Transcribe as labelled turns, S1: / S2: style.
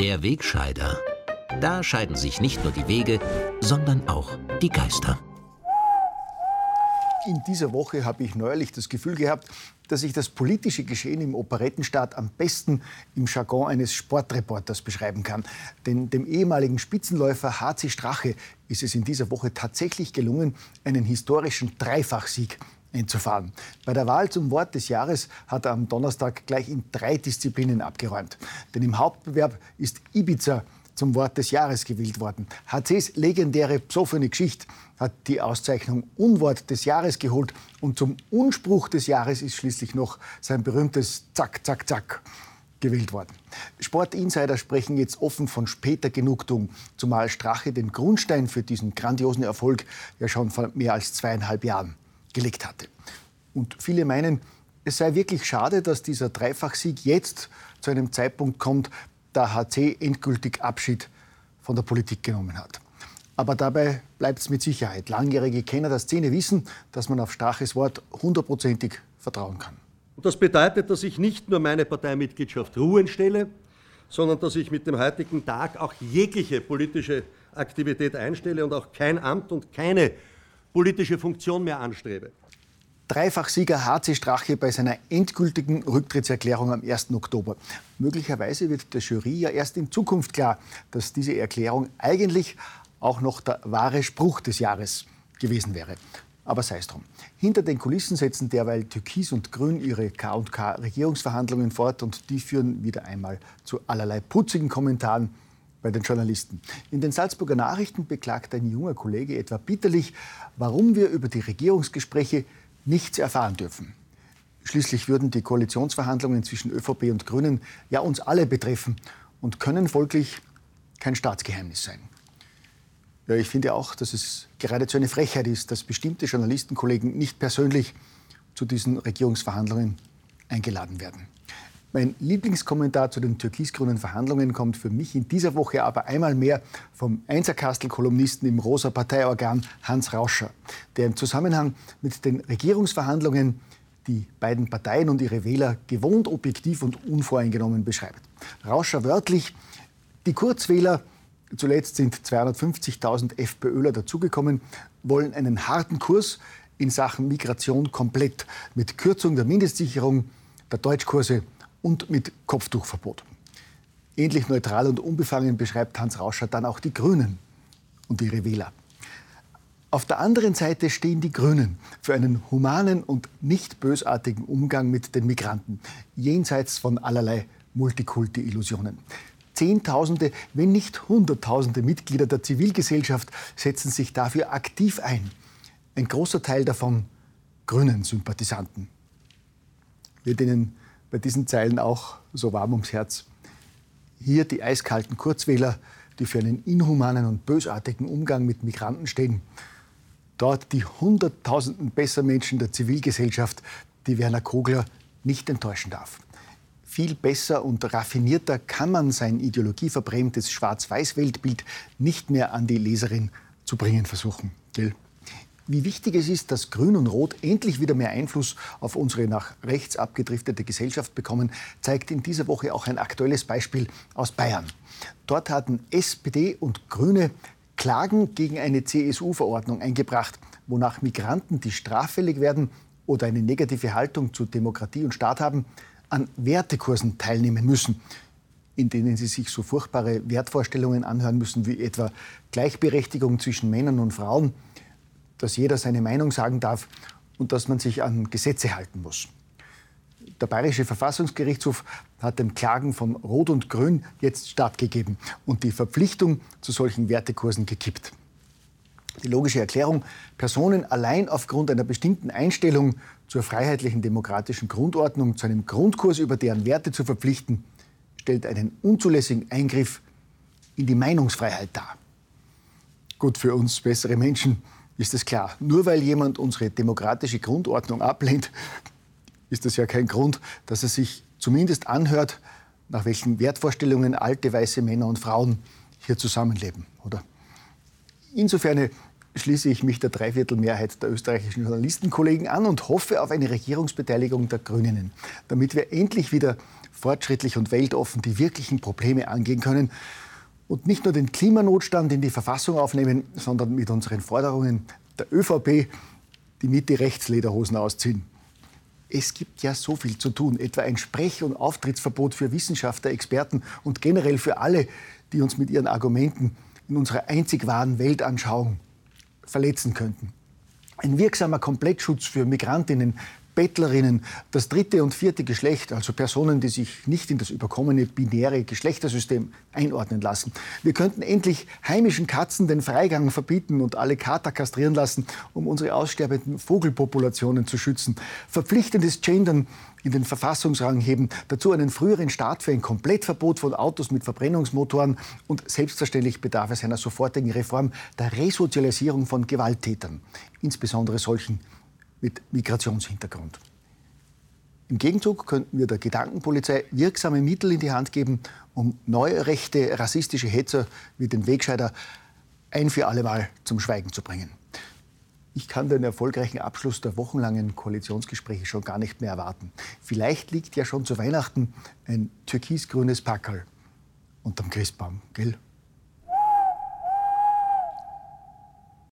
S1: Der Wegscheider. Da scheiden sich nicht nur die Wege, sondern auch die Geister.
S2: In dieser Woche habe ich neuerlich das Gefühl gehabt, dass ich das politische Geschehen im Operettenstaat am besten im Jargon eines Sportreporters beschreiben kann. Denn dem ehemaligen Spitzenläufer HC Strache ist es in dieser Woche tatsächlich gelungen, einen historischen Dreifachsieg einzufahren. Bei der Wahl zum Wort des Jahres hat er am Donnerstag gleich in drei Disziplinen abgeräumt. Denn im Hauptbewerb ist Ibiza zum Wort des Jahres gewählt worden. HCs legendäre psophene Geschichte hat die Auszeichnung Unwort des Jahres geholt und zum Unspruch des Jahres ist schließlich noch sein berühmtes Zack, Zack, Zack gewählt worden. Sportinsider sprechen jetzt offen von später Genugtuung, zumal Strache den Grundstein für diesen grandiosen Erfolg ja schon vor mehr als zweieinhalb Jahren gelegt hatte. Und viele meinen, es sei wirklich schade, dass dieser Dreifachsieg jetzt zu einem Zeitpunkt kommt, da HC endgültig Abschied von der Politik genommen hat. Aber dabei bleibt es mit Sicherheit. Langjährige Kenner der Szene wissen, dass man auf Straches Wort hundertprozentig vertrauen kann.
S3: Und das bedeutet, dass ich nicht nur meine Parteimitgliedschaft ruhen stelle, sondern dass ich mit dem heutigen Tag auch jegliche politische Aktivität einstelle und auch kein Amt und keine politische Funktion mehr anstrebe.
S2: Dreifachsieger HC Strache bei seiner endgültigen Rücktrittserklärung am 1. Oktober. Möglicherweise wird der Jury ja erst in Zukunft klar, dass diese Erklärung eigentlich auch noch der wahre Spruch des Jahres gewesen wäre. Aber sei es drum. Hinter den Kulissen setzen derweil Türkis und Grün ihre K&K-Regierungsverhandlungen fort und die führen wieder einmal zu allerlei putzigen Kommentaren bei den Journalisten. In den Salzburger Nachrichten beklagt ein junger Kollege etwa bitterlich, warum wir über die Regierungsgespräche nichts erfahren dürfen. Schließlich würden die Koalitionsverhandlungen zwischen ÖVP und Grünen ja uns alle betreffen und können folglich kein Staatsgeheimnis sein. Ja, ich finde auch, dass es geradezu eine Frechheit ist, dass bestimmte Journalistenkollegen nicht persönlich zu diesen Regierungsverhandlungen eingeladen werden. Mein Lieblingskommentar zu den türkis-grünen Verhandlungen kommt für mich in dieser Woche aber einmal mehr vom Einserkastel-Kolumnisten im Rosa Parteiorgan Hans Rauscher, der im Zusammenhang mit den Regierungsverhandlungen die beiden Parteien und ihre Wähler gewohnt objektiv und unvoreingenommen beschreibt. Rauscher wörtlich, die Kurzwähler, zuletzt sind 250.000 FPÖler dazugekommen, wollen einen harten Kurs in Sachen Migration komplett mit Kürzung der Mindestsicherung, der Deutschkurse und mit Kopftuchverbot. Ähnlich neutral und unbefangen beschreibt Hans Rauscher dann auch die Grünen und ihre Wähler. Auf der anderen Seite stehen die Grünen für einen humanen und nicht bösartigen Umgang mit den Migranten, jenseits von allerlei Multikulti-Illusionen. Zehntausende, wenn nicht Hunderttausende Mitglieder der Zivilgesellschaft setzen sich dafür aktiv ein. Ein großer Teil davon Grünen-Sympathisanten. Wird Ihnen bei diesen Zeilen auch so warm ums Herz. Hier die eiskalten Kurzwähler, die für einen inhumanen und bösartigen Umgang mit Migranten stehen. Dort die Hunderttausenden besser Menschen der Zivilgesellschaft, die Werner Kogler nicht enttäuschen darf. Viel besser und raffinierter kann man sein ideologieverbrämtes Schwarz-Weiß-Weltbild nicht mehr an die Leserin zu bringen versuchen. Gell? Wie wichtig es ist, dass Grün und Rot endlich wieder mehr Einfluss auf unsere nach rechts abgedriftete Gesellschaft bekommen, zeigt in dieser Woche auch ein aktuelles Beispiel aus Bayern. Dort hatten SPD und Grüne Klagen gegen eine CSU-Verordnung eingebracht, wonach Migranten, die straffällig werden oder eine negative Haltung zu Demokratie und Staat haben, an Wertekursen teilnehmen müssen, in denen sie sich so furchtbare Wertvorstellungen anhören müssen wie etwa Gleichberechtigung zwischen Männern und Frauen, dass jeder seine Meinung sagen darf und dass man sich an Gesetze halten muss. Der Bayerische Verfassungsgerichtshof hat den Klagen von Rot und Grün jetzt stattgegeben und die Verpflichtung zu solchen Wertekursen gekippt. Die logische Erklärung, Personen allein aufgrund einer bestimmten Einstellung zur freiheitlichen demokratischen Grundordnung zu einem Grundkurs über deren Werte zu verpflichten, stellt einen unzulässigen Eingriff in die Meinungsfreiheit dar. Gut für uns bessere Menschen ist es klar. Nur weil jemand unsere demokratische Grundordnung ablehnt, ist das ja kein Grund, dass er sich zumindest anhört, nach welchen Wertvorstellungen alte weiße Männer und Frauen hier zusammenleben, oder? Insofern schließe ich mich der Dreiviertelmehrheit der österreichischen Journalistenkollegen an und hoffe auf eine Regierungsbeteiligung der Grünen, damit wir endlich wieder fortschrittlich und weltoffen die wirklichen Probleme angehen können und nicht nur den Klimanotstand in die Verfassung aufnehmen, sondern mit unseren Forderungen der ÖVP die Mitte-Rechts-Lederhosen ausziehen. Es gibt ja so viel zu tun, etwa ein Sprech- und Auftrittsverbot für Wissenschaftler, Experten und generell für alle, die uns mit ihren Argumenten in unserer einzig wahren Weltanschauung verletzen könnten. Ein wirksamer Komplettschutz für Migrantinnen, Bettlerinnen, das dritte und vierte Geschlecht, also Personen, die sich nicht in das überkommene binäre Geschlechtersystem einordnen lassen. Wir könnten endlich heimischen Katzen den Freigang verbieten und alle Kater kastrieren lassen, um unsere aussterbenden Vogelpopulationen zu schützen. Verpflichtendes Gendern in den Verfassungsrang heben, dazu einen früheren Start für ein Komplettverbot von Autos mit Verbrennungsmotoren und selbstverständlich bedarf es einer sofortigen Reform der Resozialisierung von Gewalttätern, insbesondere solchen, mit Migrationshintergrund. Im Gegenzug könnten wir der Gedankenpolizei wirksame Mittel in die Hand geben, um neue rechte, rassistische Hetzer wie den Wegscheider ein für allemal zum Schweigen zu bringen. Ich kann den erfolgreichen Abschluss der wochenlangen Koalitionsgespräche schon gar nicht mehr erwarten. Vielleicht liegt ja schon zu Weihnachten ein türkisgrünes Packerl unterm Christbaum, gell?